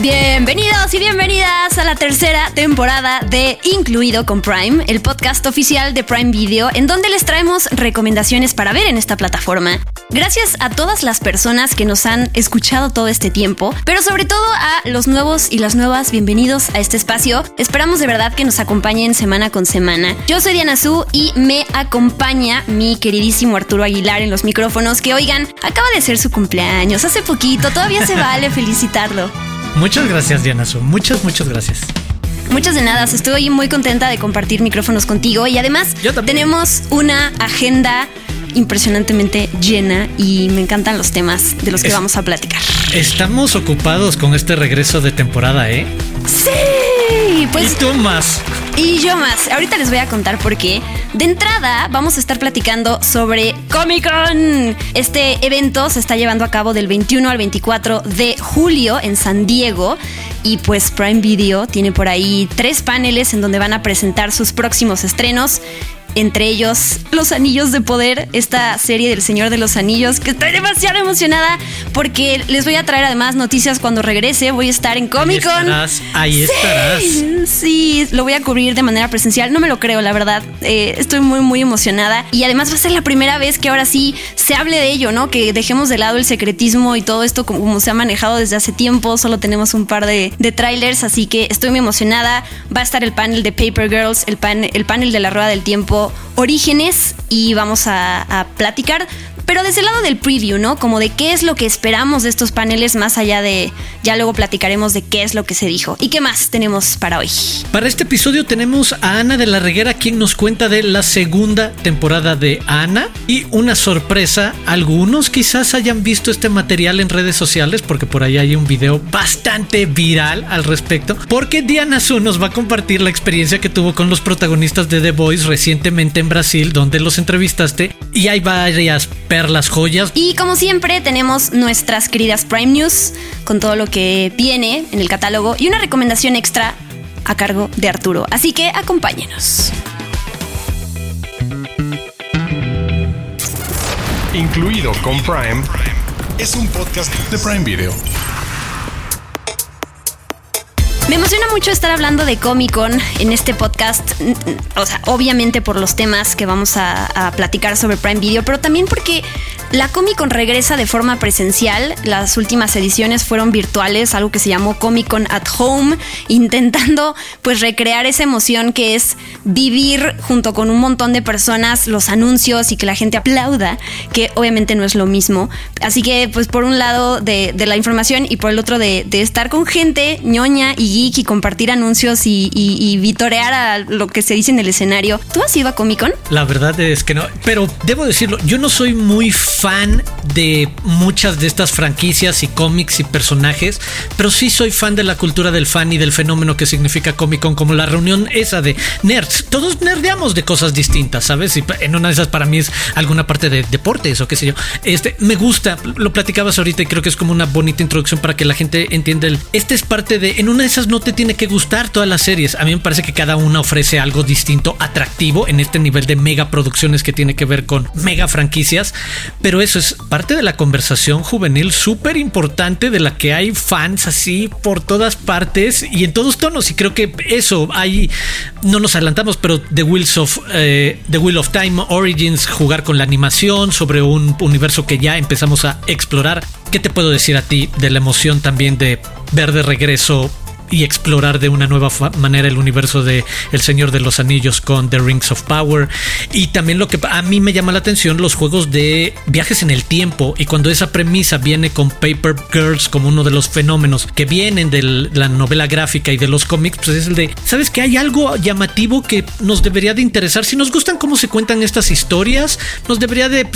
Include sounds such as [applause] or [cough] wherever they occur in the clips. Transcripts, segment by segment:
Bienvenidos y bienvenidas a la tercera temporada de Incluido con Prime, el podcast oficial de Prime Video, en donde les traemos recomendaciones para ver en esta plataforma. Gracias a todas las personas que nos han escuchado todo este tiempo, pero sobre todo a los nuevos y las nuevas bienvenidos a este espacio. Esperamos de verdad que nos acompañen semana con semana. Yo soy Diana Su y me acompaña mi queridísimo Arturo Aguilar en los micrófonos, que oigan, acaba de ser su cumpleaños, hace poquito, todavía se vale [laughs] felicitarlo. Muchas gracias, Diana Su. Muchas, muchas gracias. Muchas de nada, estoy muy contenta de compartir micrófonos contigo y además tenemos una agenda impresionantemente llena y me encantan los temas de los que vamos a platicar. Estamos ocupados con este regreso de temporada, ¿eh? Sí, pues. Y tú más. Y yo más. Ahorita les voy a contar por qué. De entrada, vamos a estar platicando sobre Comic Con. Este evento se está llevando a cabo del 21 al 24 de julio en San Diego. Y pues Prime Video tiene por ahí tres paneles en donde van a presentar sus próximos estrenos entre ellos Los Anillos de Poder, esta serie del Señor de los Anillos, que estoy demasiado emocionada porque les voy a traer además noticias cuando regrese. Voy a estar en Comic Con. Ahí estarás. Ahí estarás. Sí, lo voy a cubrir de manera presencial. No me lo creo, la verdad. Eh, estoy muy, muy emocionada. Y además va a ser la primera vez que ahora sí se hable de ello, ¿no? Que dejemos de lado el secretismo y todo esto como, se ha manejado desde hace tiempo. Solo tenemos un par de, de trailers, así que estoy muy emocionada. Va a estar el panel de Paper Girls, el, el panel de la Rueda del Tiempo orígenes y vamos a, platicar pero desde el lado del preview, ¿no? Como de qué es lo que esperamos de estos paneles, más allá de. Ya luego platicaremos de qué es lo que se dijo. ¿Y qué más tenemos para hoy? Para este episodio tenemos a Ana de la Reguera, quien nos cuenta de la segunda temporada de Ana. Y una sorpresa: algunos quizás hayan visto este material en redes sociales, porque por ahí hay un video bastante viral al respecto. Porque Diana Su nos va a compartir la experiencia que tuvo con los protagonistas de The Voice recientemente en Brasil, donde los entrevistaste. Y hay varias las joyas. Y como siempre tenemos nuestras queridas Prime News con todo lo que viene en el catálogo y una recomendación extra a cargo de Arturo. Así que acompáñenos. Incluido con Prime, es un podcast de Prime Video. Me emociona mucho estar hablando de Comic Con en este podcast, o sea, obviamente por los temas que vamos a, platicar sobre Prime Video, pero también porque la Comic Con regresa de forma presencial. Las últimas ediciones fueron virtuales, algo que se llamó Comic Con at Home, intentando pues recrear esa emoción que es vivir junto con un montón de personas los anuncios y que la gente aplauda, que obviamente no es lo mismo. Así que pues por un lado de, la información y por el otro de, de estar con gente ñoña y geek y compartir anuncios y, y, vitorear a lo que se dice en el escenario. ¿Tú has ido a Comic Con? La verdad es que no, pero debo decirlo, yo no soy muy fan de muchas de estas franquicias y cómics y personajes, pero sí soy fan de la cultura del fan y del fenómeno que significa Comic Con, como la reunión esa de nerds. Todos nerdeamos de cosas distintas, ¿sabes? Y en una de esas para mí es alguna parte de deportes o qué sé yo. Este, me gusta, lo platicabas ahorita y creo que es como una bonita introducción para que la gente entienda el, este es parte de, en una de esas no te tiene que gustar todas las series. A mí me parece que cada una ofrece algo distinto, atractivo en este nivel de mega producciones que tiene que ver con mega franquicias. Pero eso es parte de la conversación juvenil súper importante de la que hay fans así por todas partes y en todos tonos. Y creo que eso ahí no nos adelantamos, pero The Wheels of eh, The Wheel of Time Origins, jugar con la animación sobre un universo que ya empezamos a explorar. ¿Qué te puedo decir a ti de la emoción también de ver de regreso y explorar de una nueva manera el universo de El Señor de los Anillos con The Rings of Power. Y también lo que a mí me llama la atención, los juegos de viajes en el tiempo. Y cuando esa premisa viene con Paper Girls como uno de los fenómenos que vienen de la novela gráfica y de los cómics, pues es el de, ¿sabes que hay algo llamativo que nos debería de interesar? Si nos gustan cómo se cuentan estas historias, nos debería de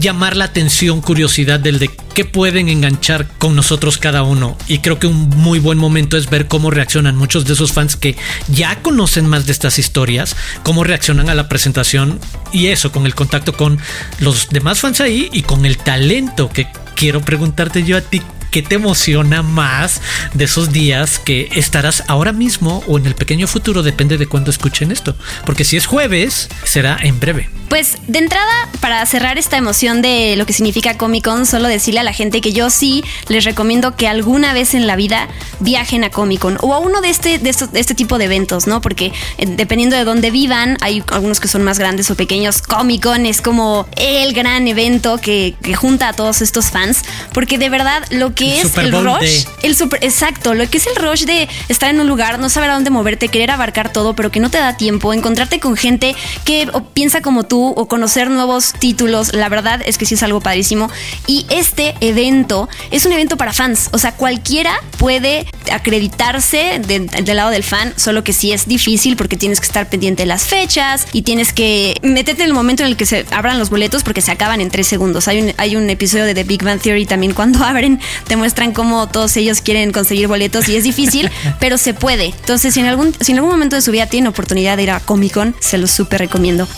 llamar la atención, curiosidad del de qué pueden enganchar con nosotros cada uno. Y creo que un muy buen momento es ver cómo reaccionan muchos de esos fans que ya conocen más de estas historias, cómo reaccionan a la presentación y eso, con el contacto con los demás fans ahí y con el talento que quiero preguntarte yo a ti ¿qué te emociona más de esos días que estarás ahora mismo o en el pequeño futuro? Depende de cuándo escuchen esto. Porque si es jueves, será en breve. Pues de entrada, para cerrar esta emoción de lo que significa Comic Con, solo decirle a la gente que yo sí les recomiendo que alguna vez en la vida viajen a Comic Con o a uno de este, de, este tipo de eventos, ¿no? Porque eh, dependiendo de dónde vivan, hay algunos que son más grandes o pequeños. Comic Con es como el gran evento que, junta a todos estos fans, porque de verdad lo que es el rush, el super, exacto, lo que es el rush de estar en un lugar, no saber a dónde moverte, querer abarcar todo, pero que no te da tiempo, encontrarte con gente que piensa como tú o conocer nuevos títulos, la verdad es que sí es algo padrísimo. Y este evento es un evento para fans, o sea, cualquiera puede acreditarse del lado del fan, solo que sí es difícil porque tienes que estar pendiente de las fechas y tienes que meterte en el momento en el que se abran los boletos porque se acaban en tres segundos. Hay un, hay un episodio de The Big Bang Theory también cuando [laughs] abren te muestran cómo todos ellos quieren conseguir boletos y es difícil, [laughs] pero se puede. Entonces, si en algún, si en algún momento de su vida tienen oportunidad de ir a Comic Con, se los súper recomiendo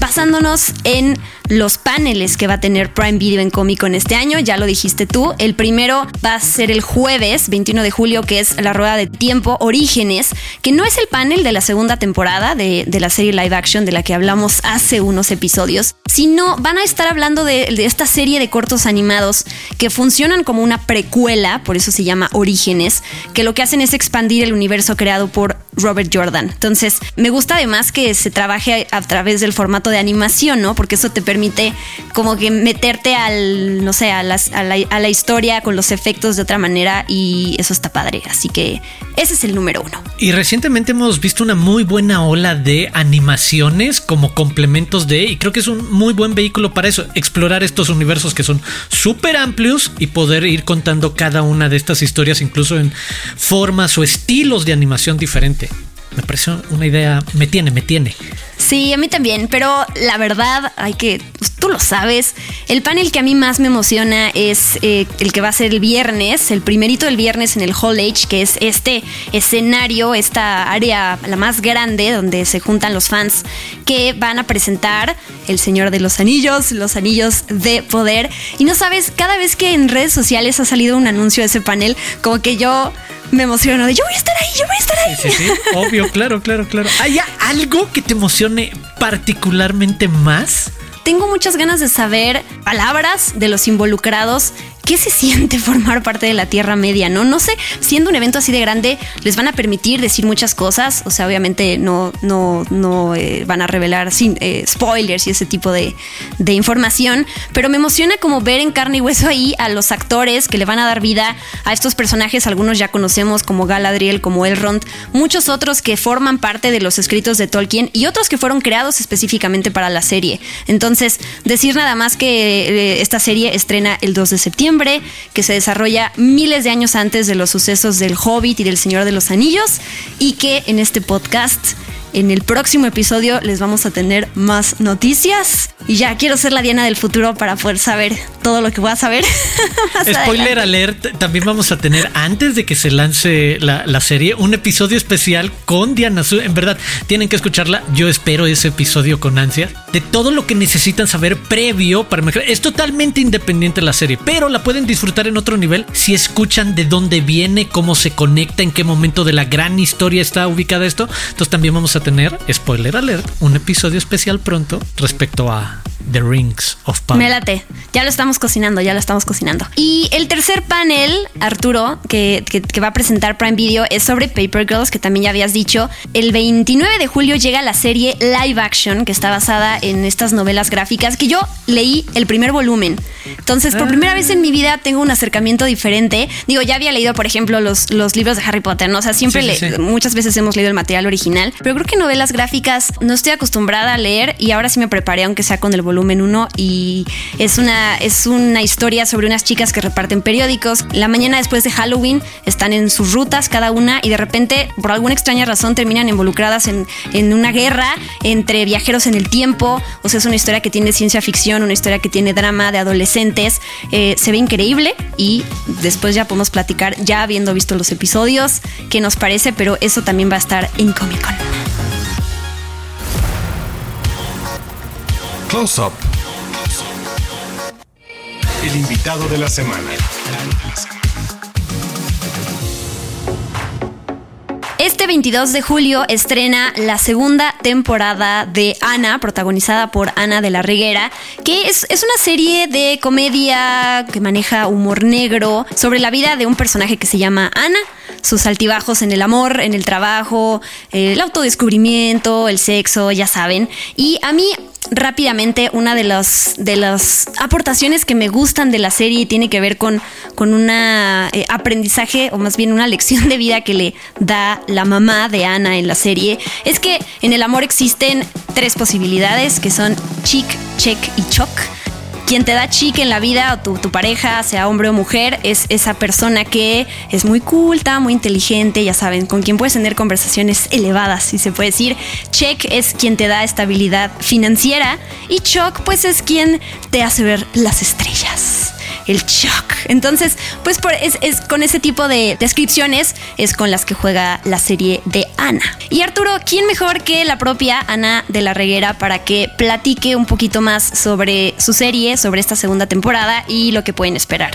basándonos en los paneles que va a tener Prime Video en Comic Con este año. Ya lo dijiste tú. El primero va a ser el jueves 21 de julio, que es la rueda de tiempo Orígenes, que no es el panel de la segunda temporada de, la serie live action de la que hablamos hace unos episodios, sino van a estar hablando de, esta serie de cortos animados que funcionan como una precuela, por eso se llama Orígenes, que lo que hacen es expandir el universo creado por Robert Jordan. Entonces, me gusta además que se trabaje a través del formato de animación, ¿no? Porque eso te permite permite como que meterte al, no sé, a, las, a, la, a la historia con los efectos de otra manera y eso está padre. Así que ese es el número uno. Y recientemente hemos visto una muy buena ola de animaciones como complementos de, y creo que es un muy buen vehículo para eso, explorar estos universos que son súper amplios y poder ir contando cada una de estas historias incluso en formas o estilos de animación diferente. Me parece una idea, me tiene, me tiene. Sí, a mí también, pero la verdad, hay que, pues, tú lo sabes, el panel que a mí más me emociona es eh, el que va a ser el viernes, el primerito del viernes en el Hall H, que es este escenario, esta área la más grande donde se juntan los fans que van a presentar El Señor de los Anillos, los Anillos de Poder. Y no sabes, cada vez que en redes sociales ha salido un anuncio de ese panel, como que yo me emociono de yo voy a estar ahí, yo voy a estar ahí. Sí, sí, sí. obvio, claro, claro, claro. ¿Hay algo que te emocione particularmente más? Tengo muchas ganas de saber palabras de los involucrados ¿qué se siente [laughs] formar parte de la Tierra Media? No, no sé, siendo un evento así de grande, les van a permitir decir muchas cosas. O sea, obviamente no, no, no eh, van a revelar sin, eh, spoilers y ese tipo de, información. Pero me emociona como ver en carne y hueso ahí a los actores que le van a dar vida a estos personajes. Algunos ya conocemos como Galadriel, como Elrond, muchos otros que forman parte de los escritos de Tolkien y otros que fueron creados específicamente para la serie. Entonces, decir nada más que eh, esta serie estrena el 2 de septiembre que se desarrolla miles de años antes de los sucesos del Hobbit y del Señor de los Anillos, y que en este podcast en el próximo episodio les vamos a tener más noticias. Y ya quiero ser la Diana del futuro para poder saber todo lo que voy a saber. [laughs] Spoiler alert, también vamos a tener antes de que se lance la, serie un episodio especial con Diana. En verdad, tienen que escucharla. Yo espero ese episodio con ansia. De todo lo que necesitan saber previo para mejorar. Es totalmente independiente la serie, pero la pueden disfrutar en otro nivel si escuchan de dónde viene, cómo se conecta, en qué momento de la gran historia está ubicada esto. Entonces también vamos a tener, spoiler alert, un episodio especial pronto respecto a The Rings of Power. Me late. Ya lo estamos cocinando, ya lo estamos cocinando. Y el tercer panel, Arturo, que, va a presentar Prime Video es sobre Paper Girls, que también ya habías dicho. El 29 de julio llega la serie Live Action, que está basada en estas novelas gráficas, que yo leí el primer volumen. Entonces, por primera vez en mi vida tengo un acercamiento diferente. Digo, ya había leído, por ejemplo, los, los libros de Harry Potter, ¿no? O sea, siempre, muchas veces hemos leído el material original, pero creo que novelas gráficas no estoy acostumbrada a leer y ahora sí me preparé, aunque sea con el volumen 1 y es una, es una historia sobre unas chicas que reparten periódicos. La mañana después de Halloween están en sus rutas cada una y de repente, por alguna extraña razón, terminan involucradas en, en una guerra entre viajeros en el tiempo. O sea, es una historia que tiene ciencia ficción, una historia que tiene drama de adolescentes. Eh, se ve increíble y después ya podemos platicar, ya habiendo visto los episodios, qué nos parece, pero eso también va a estar en Comic Con. Close Up. El invitado de la semana. Este 22 de julio estrena la segunda temporada de Ana, protagonizada por Ana de la Reguera, que es, es, una serie de comedia que maneja humor negro sobre la vida de un personaje que se llama Ana, sus altibajos en el amor, en el trabajo, el autodescubrimiento, el sexo, ya saben. Y a mí rápidamente una de las de las aportaciones que me gustan de la serie tiene que ver con, con un eh, aprendizaje o más bien una lección de vida que le da la mamá de Ana en la serie es que en el amor existen tres posibilidades que son chic, check y choc quien te da chic en la vida o tu, pareja, sea hombre o mujer, es esa persona que es muy culta, muy inteligente, ya saben, con quien puedes tener conversaciones elevadas, si se puede decir. Check es quien te da estabilidad financiera y Choc pues es quien te hace ver las estrellas el shock. Entonces, pues es, con ese tipo de descripciones es con las que juega la serie de Ana. Y Arturo, ¿quién mejor que la propia Ana de la Reguera para que platique un poquito más sobre su serie, sobre esta segunda temporada y lo que pueden esperar?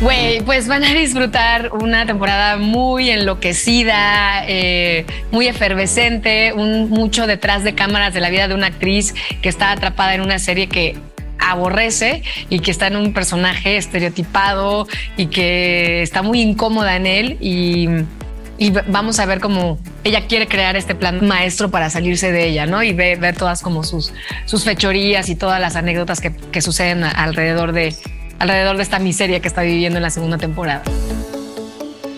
Güey, pues van a disfrutar una temporada muy enloquecida, eh, muy efervescente, mucho detrás de cámaras de la vida de una actriz que está atrapada en una serie que aborrece y que está en un personaje estereotipado y que está muy incómoda en él y, vamos a ver cómo ella quiere crear este plan maestro para salirse de ella, ¿no? Y ver, todas como sus, sus fechorías y todas las anécdotas que, suceden alrededor de, alrededor de esta miseria que está viviendo en la segunda temporada.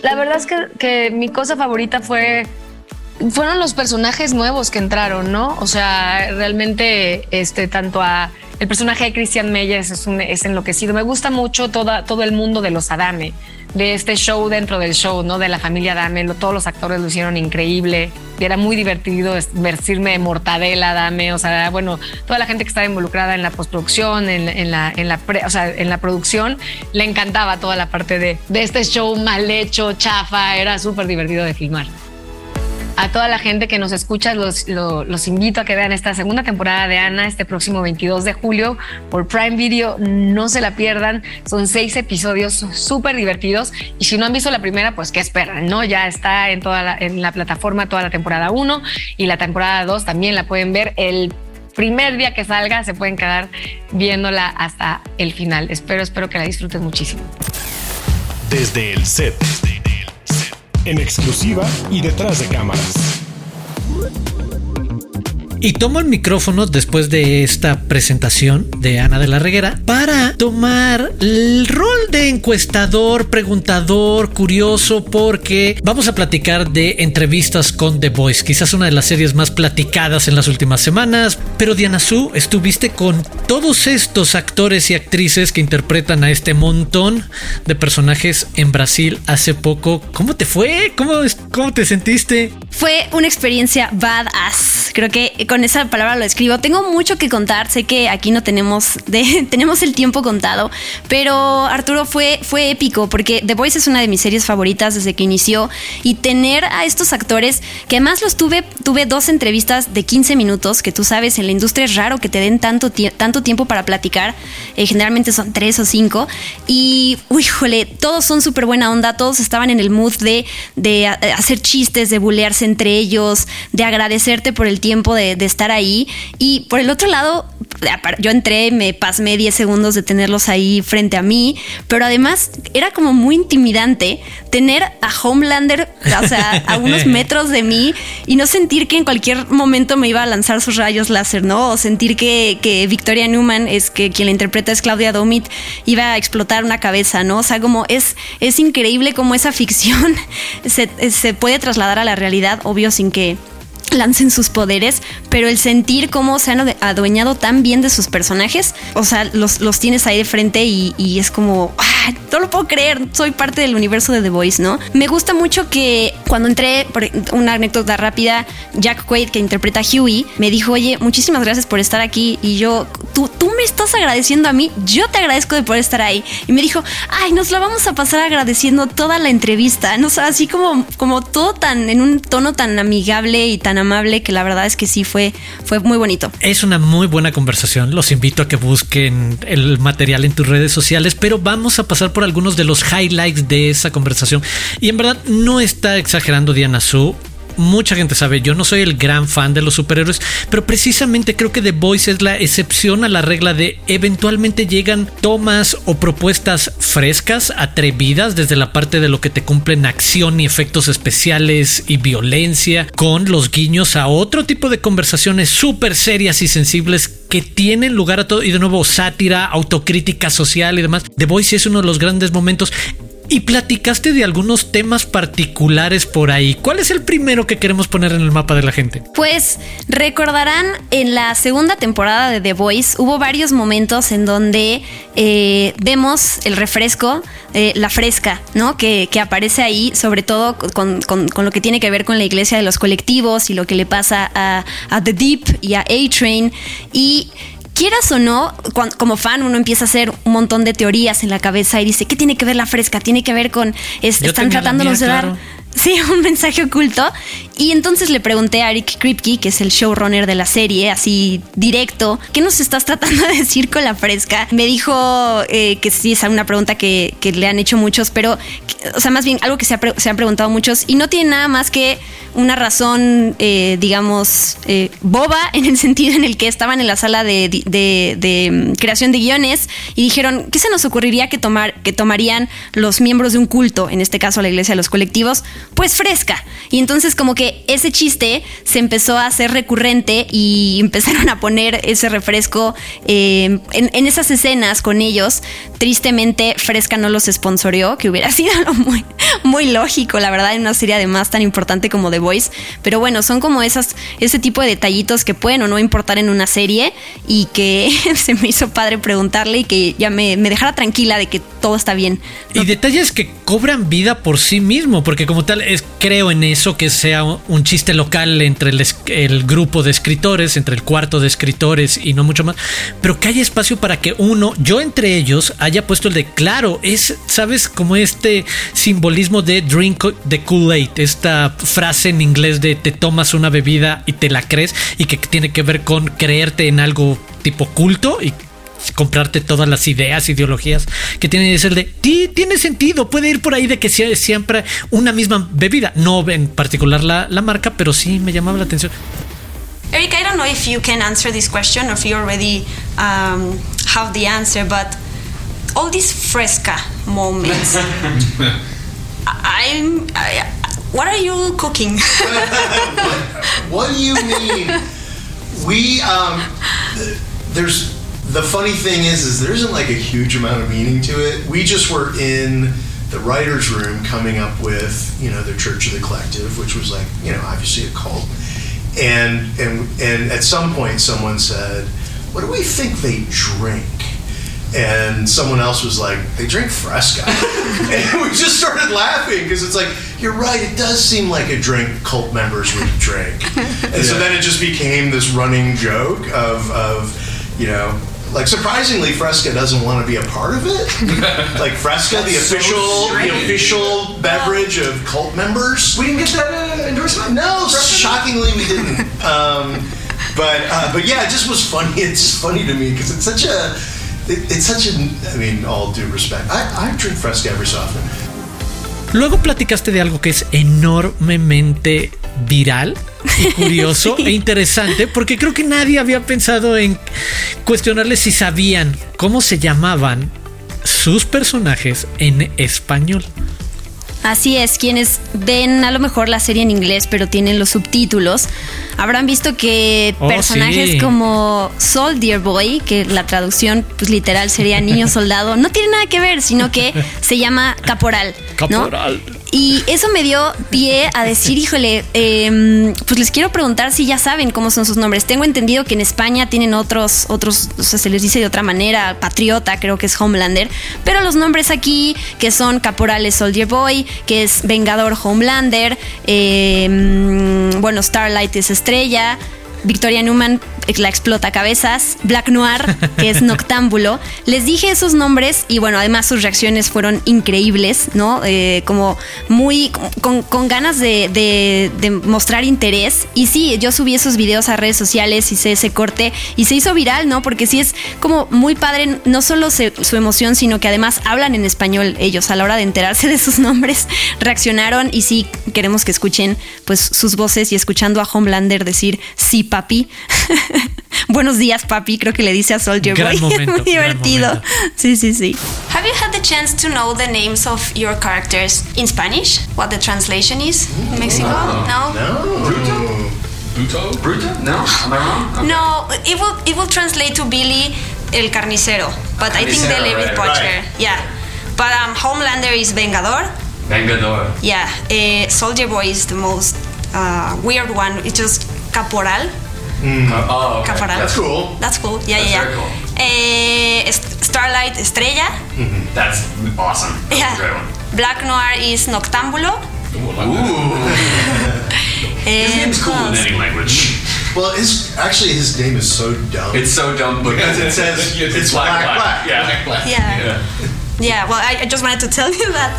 La verdad es que, que mi cosa favorita fue fueron los personajes nuevos que entraron, ¿no? O sea, realmente, este, tanto a el personaje de Christian Meyers es, un, es enloquecido. Me gusta mucho toda, todo el mundo de los Adame, de este show dentro del show, ¿no? De la familia Adame. todos los actores lo hicieron increíble. Y era muy divertido vestirme mortadela Adame. O sea, bueno, toda la gente que estaba involucrada en la postproducción, en, la, en, la o sea, en la producción, le encantaba toda la parte de, de este show mal hecho, chafa. Era súper divertido de filmar a toda la gente que nos escucha, los, los, invito a que vean esta segunda temporada de Ana este próximo 22 de julio por Prime Video. No se la pierdan. Son seis episodios súper divertidos. Y si no han visto la primera, pues qué esperan, ¿no? Ya está en toda la, en la plataforma toda la temporada 1 y la temporada 2 también la pueden ver el primer día que salga. Se pueden quedar viéndola hasta el final. Espero, espero que la disfruten muchísimo. Desde el set en exclusiva y detrás de cámaras. Y tomo el micrófono después de esta presentación de Ana de la Reguera para tomar el rol de encuestador, preguntador, curioso, porque vamos a platicar de entrevistas con The Voice, quizás una de las series más platicadas en las últimas semanas. Pero Diana Su, estuviste con todos estos actores y actrices que interpretan a este montón de personajes en Brasil hace poco. ¿Cómo te fue? ¿Cómo, cómo te sentiste? Fue una experiencia badass. Creo que con esa palabra lo escribo. Tengo mucho que contar, sé que aquí no tenemos, de, [laughs] tenemos el tiempo contado, pero Arturo fue, fue épico porque The Voice es una de mis series favoritas desde que inició y tener a estos actores, que además los tuve, tuve dos entrevistas de 15 minutos, que tú sabes, en la industria es raro que te den tanto, tanto tiempo para platicar, eh, generalmente son tres o cinco, y, híjole, todos son súper buena onda, todos estaban en el mood de, de hacer chistes, de bulearse entre ellos, de agradecerte por el tiempo de de estar ahí. Y por el otro lado, yo entré, me pasé 10 segundos de tenerlos ahí frente a mí, pero además era como muy intimidante tener a Homelander, o sea, a unos [laughs] metros de mí y no sentir que en cualquier momento me iba a lanzar sus rayos láser, ¿no? O sentir que, que Victoria Newman, es que quien la interpreta es Claudia Domit, iba a explotar una cabeza, ¿no? O sea, como es, es increíble cómo esa ficción [laughs] se, se puede trasladar a la realidad, obvio, sin que lancen sus poderes, pero el sentir cómo se han adueñado tan bien de sus personajes, o sea, los, los tienes ahí de frente y, es como, ¡ah! no lo puedo creer, soy parte del universo de The Voice, ¿no? Me gusta mucho que cuando entré, por una anécdota rápida, Jack Quaid, que interpreta a Huey, me dijo, oye, muchísimas gracias por estar aquí y yo, tú, tú estás agradeciendo a mí, yo te agradezco de poder estar ahí. Y me dijo, ay, nos la vamos a pasar agradeciendo toda la entrevista. No sé, así como, como todo tan, en un tono tan amigable y tan amable que la verdad es que sí fue, fue muy bonito. Es una muy buena conversación. Los invito a que busquen el material en tus redes sociales, pero vamos a pasar por algunos de los highlights de esa conversación. Y en verdad no está exagerando Diana Su mucha gente sabe, yo no soy el gran fan de los superhéroes, pero precisamente creo que The Voice es la excepción a la regla de eventualmente llegan tomas o propuestas frescas, atrevidas desde la parte de lo que te cumplen acción y efectos especiales y violencia, con los guiños a otro tipo de conversaciones súper serias y sensibles que tienen lugar a todo y de nuevo sátira, autocrítica social y demás. The Voice es uno de los grandes momentos y platicaste de algunos temas particulares por ahí. ¿Cuál es el primero que queremos poner en el mapa de la gente? Pues recordarán en la segunda temporada de The Voice hubo varios momentos en donde eh, vemos el refresco, eh, la fresca, ¿no? Que, aparece ahí, sobre todo con, lo que tiene que ver con la iglesia de los colectivos y lo que le pasa a, a The Deep y a A-Train. Y quieras o no, como fan uno empieza a hacer un montón de teorías en la cabeza y dice, ¿qué tiene que ver la fresca? Tiene que ver con, están tratándonos de dar... Sí, [laughs] un mensaje oculto. Y entonces le pregunté a Eric Kripke, que es el showrunner de la serie, así directo, ¿qué nos estás tratando de decir con la fresca? Me dijo eh, que sí, es una pregunta que, le han hecho muchos, pero, o sea, más bien algo que se, han preguntado muchos y no tiene nada más que una razón, eh, digamos, eh, boba [laughs] en el sentido en el que estaban en la sala de, de, mm, creación de guiones y dijeron, ¿qué se nos ocurriría que, tomar, que tomarían los miembros de un culto, en este caso la iglesia de los colectivos? Pues fresca. Y entonces como que ese chiste se empezó a hacer recurrente y [laughs] empezaron a poner ese refresco eh, en, esas escenas con ellos. Tristemente, Fresca no los sponsoreó, que hubiera [laughs] sido muy, muy lógico, la verdad, en una serie además tan importante como The Voice. Pero bueno, son como esas, ese tipo de detallitos que pueden o no importar en una serie y que [laughs] se me hizo padre preguntarle y que ya me, dejara tranquila de que todo está bien. Y detalles que cobran vida por sí mismo, porque como creo en eso que sea un chiste local entre el, grupo de escritores, entre el cuarto de escritores y no mucho más, pero que haya espacio para que uno, yo entre ellos, haya puesto el de claro, es, ¿sabes? Como este simbolismo de drink the Kool-Aid, esta frase en inglés de te tomas una bebida y te la crees y que tiene que ver con creerte en algo tipo culto y comprarte todas las ideas, ideologías que tiene es el de tiene sentido, puede ir por ahí de que sea siempre una misma bebida, no en particular la, la marca, pero sí me llamaba la atención. Eric, I don't know if you can answer this question or if you already um, have the answer, but all these fresca moments, [laughs] I'm, I, what are you cooking? [laughs] what do you mean? We, um, there's the funny thing is, is there isn't like a huge amount of meaning to it. We just were in the writers' room coming up with you know the Church of the Collective, which was like you know obviously a cult, and and and at some point someone said, "What do we think they drink?" And someone else was like, "They drink Fresca," [laughs] and we just started laughing because it's like you're right. It does seem like a drink cult members would drink, and yeah. so then it just became this running joke of of you know like surprisingly, Fresca doesn't want to be a part of it. [laughs] like Fresca, the official, so the official beverage of cult members. We didn't get that uh, endorsement. No, shockingly, we didn't. Um, but uh, but yeah, it just was funny. [laughs] It's just funny to me because it's such a it, it's such a. I mean, all due respect, I, I drink Fresca every so often. Luego platicaste de algo que es enormemente viral y curioso [laughs] e interesante porque creo que nadie había pensado en cuestionarle si sabían cómo se llamaban sus personajes en español. Así es, quienes ven a lo mejor la serie en inglés pero tienen los subtítulos, habrán visto que oh, personajes como Soldier Boy, que la traducción pues literal sería niño [laughs] soldado, no tiene nada que ver, sino que se llama caporal. Caporal. Y eso me dio pie a decir, híjole, em, pues les quiero preguntar si ya saben cómo son sus nombres. Tengo entendido que en España tienen otros, otros, o sea, se les dice de otra manera, Patriota, creo que es Homelander, pero los nombres aquí, que son Caporales Soldier Boy, que es Vengador Homelander, em, bueno, Starlight es Estrella, Victoria Newman la explota cabezas, Black Noir, que es [laughs] Noctámbulo. Les dije esos nombres y bueno, además sus reacciones fueron increíbles, ¿no? Eh, como muy con, con ganas de, de- de mostrar interés. Y sí, yo subí esos videos a redes sociales, hice ese corte y se hizo viral, ¿no? Porque sí es como muy padre, no solo se- su emoción, sino que además hablan en español ellos a la hora de enterarse de sus nombres, [laughs] reaccionaron y sí queremos que escuchen pues sus voces y escuchando a Homelander decir sí papi. [laughs] Buenos días papi, creo que le dice a Soldier Gran Boy. [laughs] momento, muy divertido. Sí, sí, sí. Have you had the chance to know the names of your characters in Spanish? What the translation is in Mexico? No. No. Bruto? Bruto? No? Am I wrong? Okay. No, it will it will translate to Billy el carnicero, but I think they Carnicero, leave it right, butcher. right. Yeah, but um, Homelander is Vengador. Vengador. Yeah, uh, Soldier Boy is the most uh, weird one. It's just Caporal. Oh, okay. Caporal. That's cool. That's cool. Yeah, That's yeah, very yeah. Uh, St- Starlight Estrella. That's awesome. That's Yeah. a great one. Black Noir is Noctámbulo. Ooh, [laughs] his name's cool in any language. Well, his actually his name is so dumb. It's so dumb because it says [laughs] it's, it's black, black, black. black. Yeah. Yeah. Yeah, well, I, I just wanted to tell you that.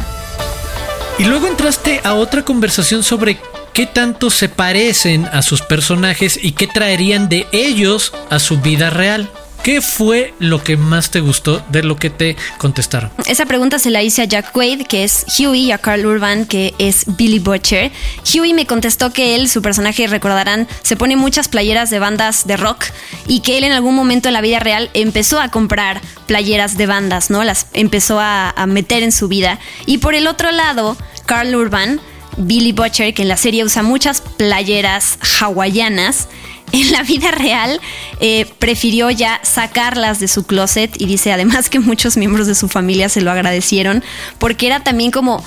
Y luego entraste a otra conversación sobre qué tanto se parecen a sus personajes y qué traerían de ellos a su vida real. ¿Qué fue lo que más te gustó de lo que te contestaron? Esa pregunta se la hice a Jack Quaid, que es Huey, y a Carl Urban, que es Billy Butcher. Huey me contestó que él, su personaje, recordarán, se pone muchas playeras de bandas de rock y que él en algún momento en la vida real empezó a comprar playeras de bandas, ¿no? Las empezó a, a meter en su vida. Y por el otro lado, Carl Urban, Billy Butcher, que en la serie usa muchas playeras hawaianas, en la vida real eh, prefirió ya sacarlas de su closet y dice además que muchos miembros de su familia se lo agradecieron porque era también como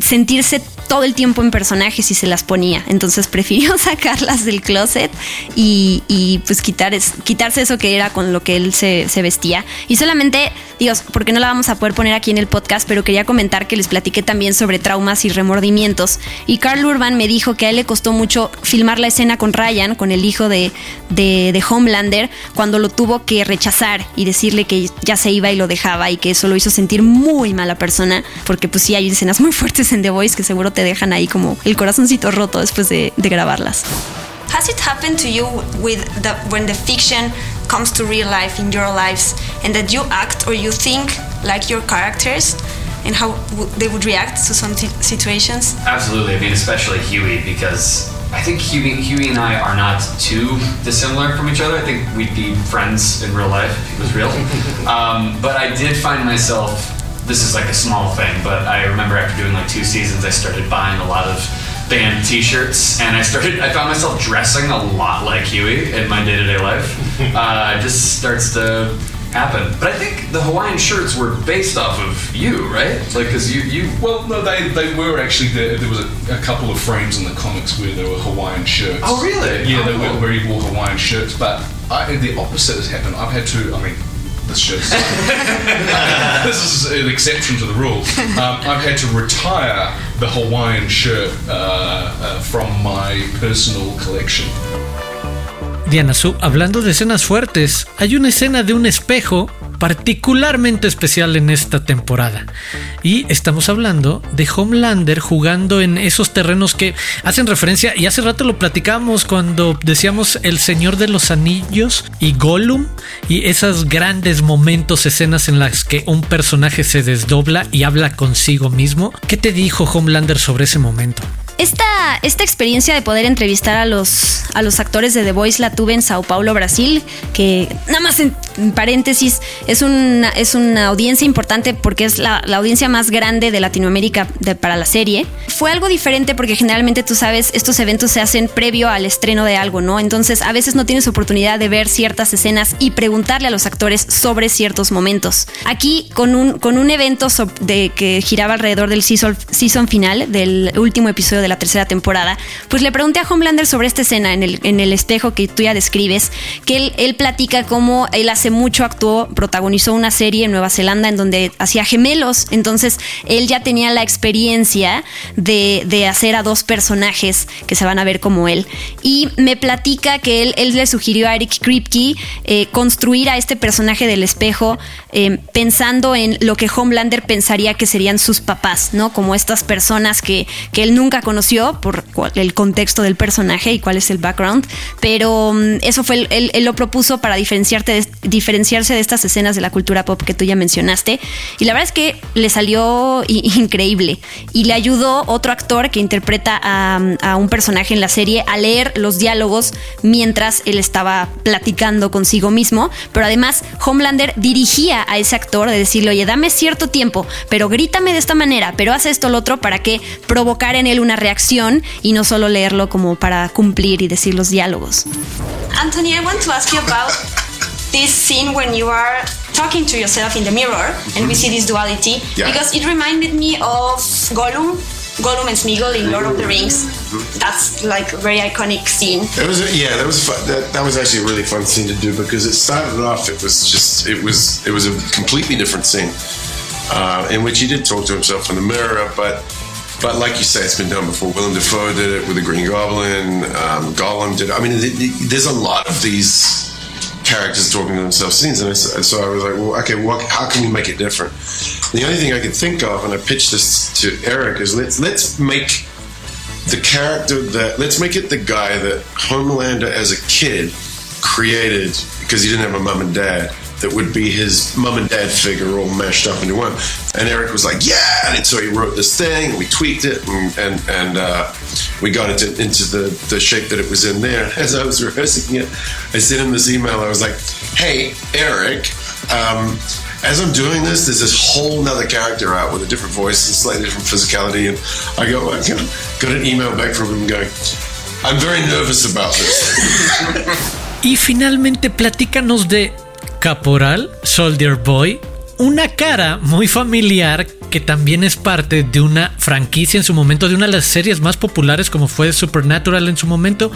sentirse todo el tiempo en personajes y se las ponía. Entonces [laughs] prefirió sacarlas del closet y, y, pues quitar quitarse eso que era con lo que él se, se vestía. Y solamente, Dios, porque no la vamos a poder poner aquí en el podcast, pero quería comentar que les platiqué también sobre traumas y remordimientos. Y Carl Urban me dijo que a él le costó mucho filmar la escena con Ryan, con el hijo de, de, de Homelander, cuando lo tuvo que rechazar y decirle que ya se iba y lo dejaba y que eso lo hizo sentir muy mala persona, porque pues sí hay escenas muy [laughs] fuertes en The Voice que seguro te dejan ahí como el corazoncito roto después de, de grabarlas. Has it happened to you with the when the fiction comes to real life in your lives and that you act or you think like your characters and how w- they would react to some t- situations? Absolutely. I mean, especially Huey, because I think Huey, Huey and I are not too dissimilar from each other. I think we'd be friends in real life if it was real. [laughs] um, but I did find myself. This is like a small thing, but I remember after doing like two seasons, I started buying a lot of band T-shirts, and I started. I found myself dressing a lot like Huey in my day-to-day life. [laughs] Uh, it just starts to happen. But I think the Hawaiian shirts were based off of you, right? Like, cause you you Well, no, they, they were actually there. There was a, a couple of frames in the comics where there were Hawaiian shirts. Oh, really? Yeah, Oh, they were where he wore Hawaiian shirts. But I, the opposite has happened. I've had to. I mean, this shirt's [laughs] this is an exception to the rule. Um, I've had to retire the Hawaiian shirt uh, uh, from my personal collection. Diana Su, hablando de escenas fuertes, hay una escena de un espejo particularmente especial en esta temporada. Y estamos hablando de Homelander jugando en esos terrenos que hacen referencia, y hace rato lo platicamos cuando decíamos El Señor de los Anillos y Gollum, y esos grandes momentos, escenas en las que un personaje se desdobla y habla consigo mismo. ¿Qué te dijo Homelander sobre ese momento? Esta, esta experiencia de poder entrevistar a los, a los actores de The Voice la tuve en Sao Paulo, Brasil, que nada más en, paréntesis es una, es una audiencia importante porque es la, la audiencia más grande de Latinoamérica para la serie. Fue algo diferente porque generalmente tú sabes, estos eventos se hacen previo al estreno de algo, ¿no? Entonces a veces no tienes oportunidad de ver ciertas escenas y preguntarle a los actores sobre ciertos momentos. Aquí con un, con un evento de, que giraba alrededor del season, season final, del último episodio de la tercera temporada, pues le pregunté a Homelander sobre esta escena en el, en el espejo que tú ya describes, que él, él platica cómo él hace mucho actuó, protagonizó una serie en Nueva Zelanda en donde hacía gemelos. Entonces él ya tenía la experiencia de, de hacer a dos personajes que se van a ver como él. Y me platica que él, él le sugirió a Eric Kripke eh, construir a este personaje del espejo eh, pensando en lo que Homelander pensaría que serían sus papás, ¿no? Como estas personas que, que él nunca conoció por el contexto del personaje y cuál es el background. Pero mm, eso fue, el- él, lo propuso para diferenciarse de estas escenas de la cultura pop que tú ya mencionaste. Y la verdad es que le salió [laughs] increíble. Y le ayudó otro actor que interpreta a, a un personaje en la serie a leer los diálogos mientras él estaba platicando consigo mismo. Pero además, Homelander dirigía a ese actor de decirle, oye, dame cierto tiempo, pero grítame de esta manera, pero haz esto, lo otro, para que provocar en él una reacción y no solo leerlo como para cumplir y decir los diálogos. Anthony, I want to ask you about this scene when you are talking to yourself in the mirror and we see this duality Yeah. because it reminded me of Gollum, Gollum and Smeagol in Lord of the Rings. That's like a very iconic scene. It was yeah, that was fun. That, that was actually a really fun scene to do because it started off. It was just it was it was a completely different scene uh, in which he did talk to himself in the mirror, but. But like you say, it's been done before. Willem Dafoe did it with the Green Goblin. Um, Gollum did. It. I mean, th- th- there's a lot of these characters talking to themselves scenes, and I so I was like, well, okay, what, how can we make it different? The only thing I could think of, and I pitched this to Eric, is let's let's make the character that let's make it the guy that Homelander as a kid created because he didn't have a mom and dad that would be his mom and dad figure all mashed up into one. And Eric was like, yeah, and so he wrote this thing, and we tweaked it, and and, and uh, we got it to, into the, the shape that it was in there. [laughs] As I was rehearsing it, I sent him this email. I was like, hey, Eric. Um, as I'm doing this, there's this whole nother character out with a different voice and slightly different physicality. And I go, I got, an email back from him going, I'm very nervous about this. [laughs] Y finalmente platícanos de Caporal, Soldier Boy, una cara muy familiar que también es parte de una franquicia en su momento, de una de las series más populares como fue Supernatural en su momento,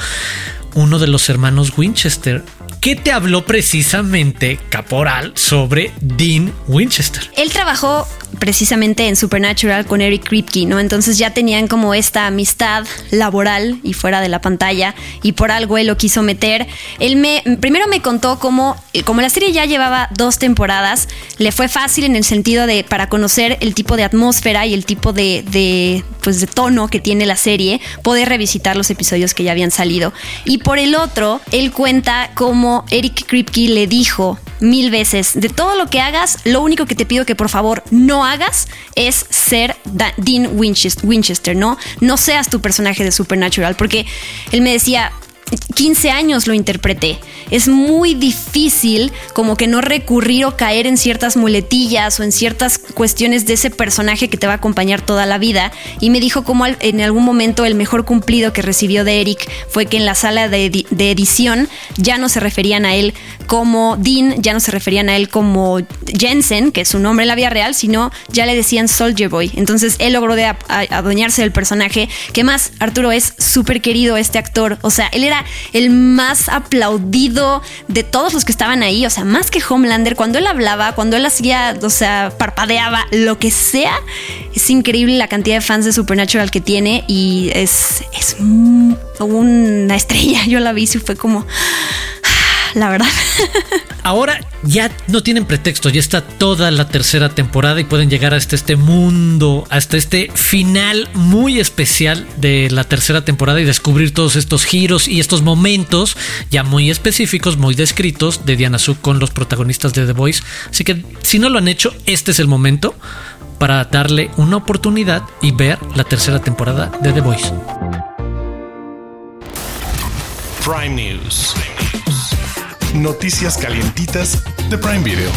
uno de los hermanos Winchester. ¿Qué te habló precisamente Caporal sobre Dean Winchester? Él trabajó precisamente en Supernatural con Eric Kripke, ¿no? Entonces ya tenían como esta amistad laboral y fuera de la pantalla y por algo él lo quiso meter. Él me primero me contó cómo como la serie ya llevaba dos temporadas, le fue fácil en el sentido de para conocer el tipo de atmósfera y el tipo de, pues de tono que tiene la serie, poder revisitar los episodios que ya habían salido. Y por el otro, él cuenta cómo Eric Kripke le dijo mil veces, de todo lo que hagas, lo único que te pido que por favor no hagas es ser Dean Winchester, Winchester, ¿no? No seas tu personaje de Supernatural, porque él me decía, 15 años lo interpreté. Es muy difícil como que no recurrir o caer en ciertas muletillas o en ciertas cuestiones de ese personaje que te va a acompañar toda la vida. Y me dijo como en algún momento el mejor cumplido que recibió de Eric fue que en la sala de, edi- de edición ya no se referían a él como Dean, ya no se referían a él como Jensen, que es su nombre en la vida real, sino ya le decían Soldier Boy. Entonces él logró de adueñarse del personaje. Que más, Arturo es súper querido este actor. O sea, él era el más aplaudido de todos los que estaban ahí. O sea, más que Homelander, cuando él hablaba, cuando él hacía, o sea, parpadeaba, lo que sea, es increíble la cantidad de fans de Supernatural que tiene y es, es un- una estrella. [laughs] Yo la vi y fue como, la verdad. Ahora ya no tienen pretexto, ya está toda la tercera temporada y pueden llegar hasta este mundo, hasta este final muy especial de la tercera temporada y descubrir todos estos giros y estos momentos ya muy específicos, muy descritos de Diana Su con los protagonistas de The Voice. Así que si no lo han hecho, este es el momento para darle una oportunidad y ver la tercera temporada de The Voice. Prime News. Noticias calientitas de Prime Video.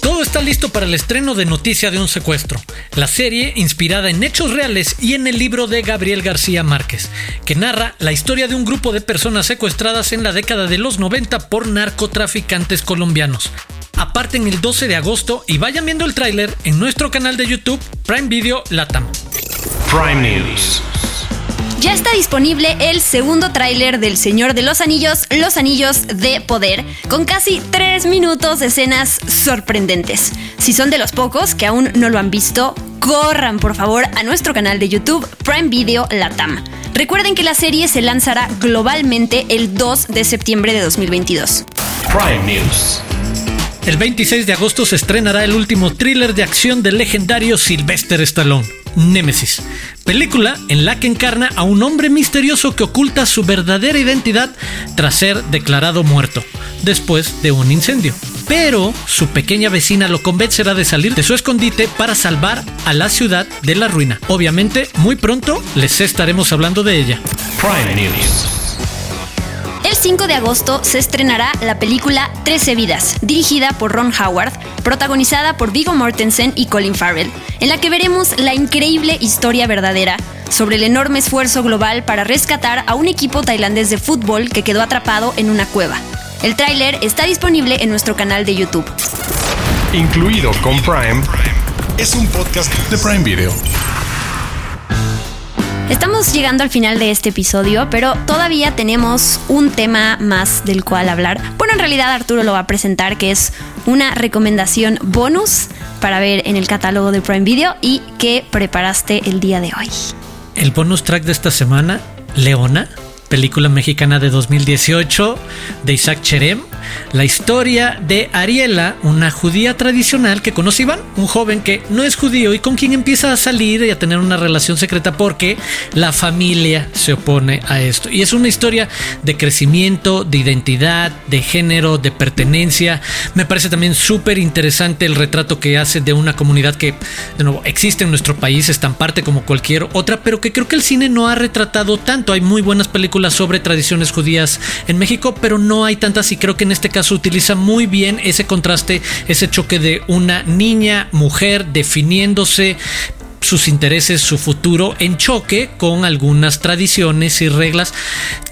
Todo está listo para el estreno de Noticia de un secuestro, la serie inspirada en hechos reales y en el libro de Gabriel García Márquez, que narra la historia de un grupo de personas secuestradas en la década de los 90 por narcotraficantes colombianos. Aparten el 12 de agosto y vayan viendo el tráiler en nuestro canal de YouTube Prime Video Latam. Prime News. Ya está disponible el segundo tráiler del Señor de los Anillos, Los Anillos de Poder, con casi tres minutos de escenas sorprendentes. Si son de los pocos que aún no lo han visto, corran por favor a nuestro canal de YouTube Prime Video Latam. Recuerden que la serie se lanzará globalmente el 2 de septiembre de 2022. Prime News. El 26 de agosto se estrenará el último thriller de acción del legendario Sylvester Stallone, Nemesis, película en la que encarna a un hombre misterioso que oculta su verdadera identidad tras ser declarado muerto, después de un incendio. Pero su pequeña vecina lo convencerá de salir de su escondite para salvar a la ciudad de la ruina. Obviamente, muy pronto les estaremos hablando de ella. El 5 de agosto se estrenará la película 13 vidas, dirigida por Ron Howard, protagonizada por Viggo Mortensen y Colin Farrell, en la que veremos la increíble historia verdadera sobre el enorme esfuerzo global para rescatar a un equipo tailandés de fútbol que quedó atrapado en una cueva. El tráiler está disponible en nuestro canal de YouTube. Incluido con Prime, es un podcast de Prime Video. Estamos llegando al final de este episodio, pero todavía tenemos un tema más del cual hablar. Bueno, en realidad Arturo lo va a presentar, que es una recomendación bonus para ver en el catálogo de Prime Video y que preparaste el día de hoy. El bonus track de esta semana, Leona, película mexicana de 2018 de Isaac Cherem, la historia de Ariela, una judía tradicional que conoce Iván, un joven que no es judío y con quien empieza a salir y a tener una relación secreta porque la familia se opone a esto. Y es una historia de crecimiento, de identidad, de género, de pertenencia. Me parece también súper interesante el retrato que hace de una comunidad que, de nuevo, existe en nuestro país, es tan parte como cualquier otra, pero que creo que el cine no ha retratado tanto. Hay muy buenas películas sobre tradiciones judías en México, pero no hay tantas y creo que en este caso utiliza muy bien ese contraste, ese choque de una niña, mujer definiéndose sus intereses, su futuro en choque con algunas tradiciones y reglas.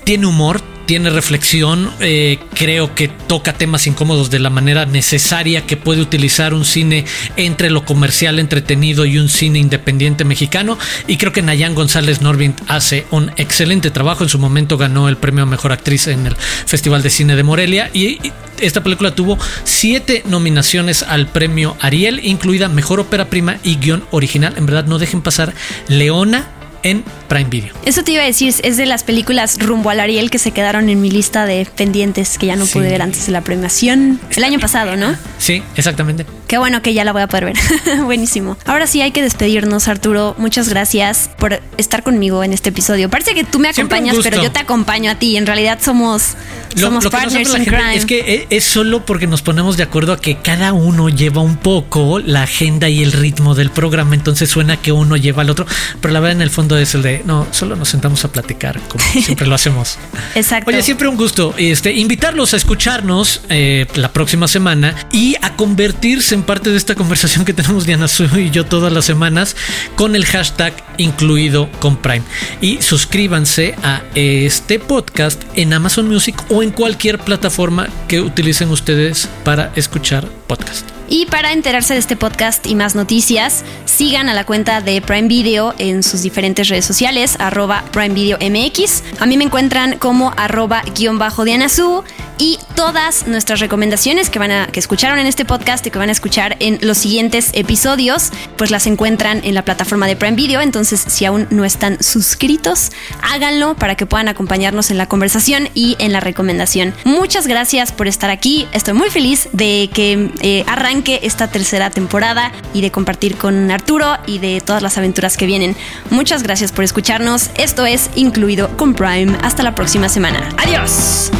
Tiene humor, tiene reflexión, eh, creo que toca temas incómodos de la manera necesaria que puede utilizar un cine entre lo comercial entretenido y un cine independiente mexicano. Y creo que Nayan González Norvin hace un excelente trabajo. En su momento ganó el premio a Mejor Actriz en el Festival de Cine de Morelia. Y esta película tuvo siete nominaciones al premio Ariel, incluida Mejor Ópera Prima y Guión Original. En verdad, no dejen pasar Leona en Prime Video. Eso te iba a decir, es de las películas rumbo al Ariel que se quedaron en mi lista de pendientes que ya no Sí. pude ver antes de la premiación. El año pasado, ¿no? Sí, exactamente. Qué bueno que ya la voy a poder ver. [laughs] Buenísimo. Ahora sí hay que despedirnos, Arturo. Muchas gracias por estar conmigo en este episodio. Parece que tú me acompañas, pero yo te acompaño a ti. En realidad somos, Lo- somos lo que partners in gente crime. Es que e- es solo porque nos ponemos de acuerdo a que cada uno lleva un poco la agenda y el ritmo del programa, entonces suena que uno lleva al otro, pero la verdad en el fondo es el de, no, solo nos sentamos a platicar, como siempre lo hacemos. [laughs] Exacto. Oye, siempre un gusto este, invitarlos a escucharnos eh, la próxima semana y a convertirse en parte de esta conversación que tenemos Diana Su y yo todas las semanas con el hashtag incluido con Prime. Y suscríbanse a este podcast en Amazon Music o en cualquier plataforma que utilicen ustedes para escuchar podcast. Y para enterarse de este podcast y más noticias, sigan a la cuenta de Prime Video en sus diferentes redes sociales, arroba Prime Video MX. A mí me encuentran como arroba guion bajo Diana Su y todas nuestras recomendaciones que van a, que escucharon en este podcast y que van a escuchar en los siguientes episodios, pues las encuentran en la plataforma de Prime Video. Entonces, si aún no están suscritos, háganlo para que puedan acompañarnos en la conversación y en la recomendación. Muchas gracias por estar aquí. Estoy muy feliz de que eh, arranque esta tercera temporada y de compartir con Arturo y de todas las aventuras que vienen. Muchas gracias por escucharnos. Esto es Incluido con Prime. Hasta la próxima semana. Adiós.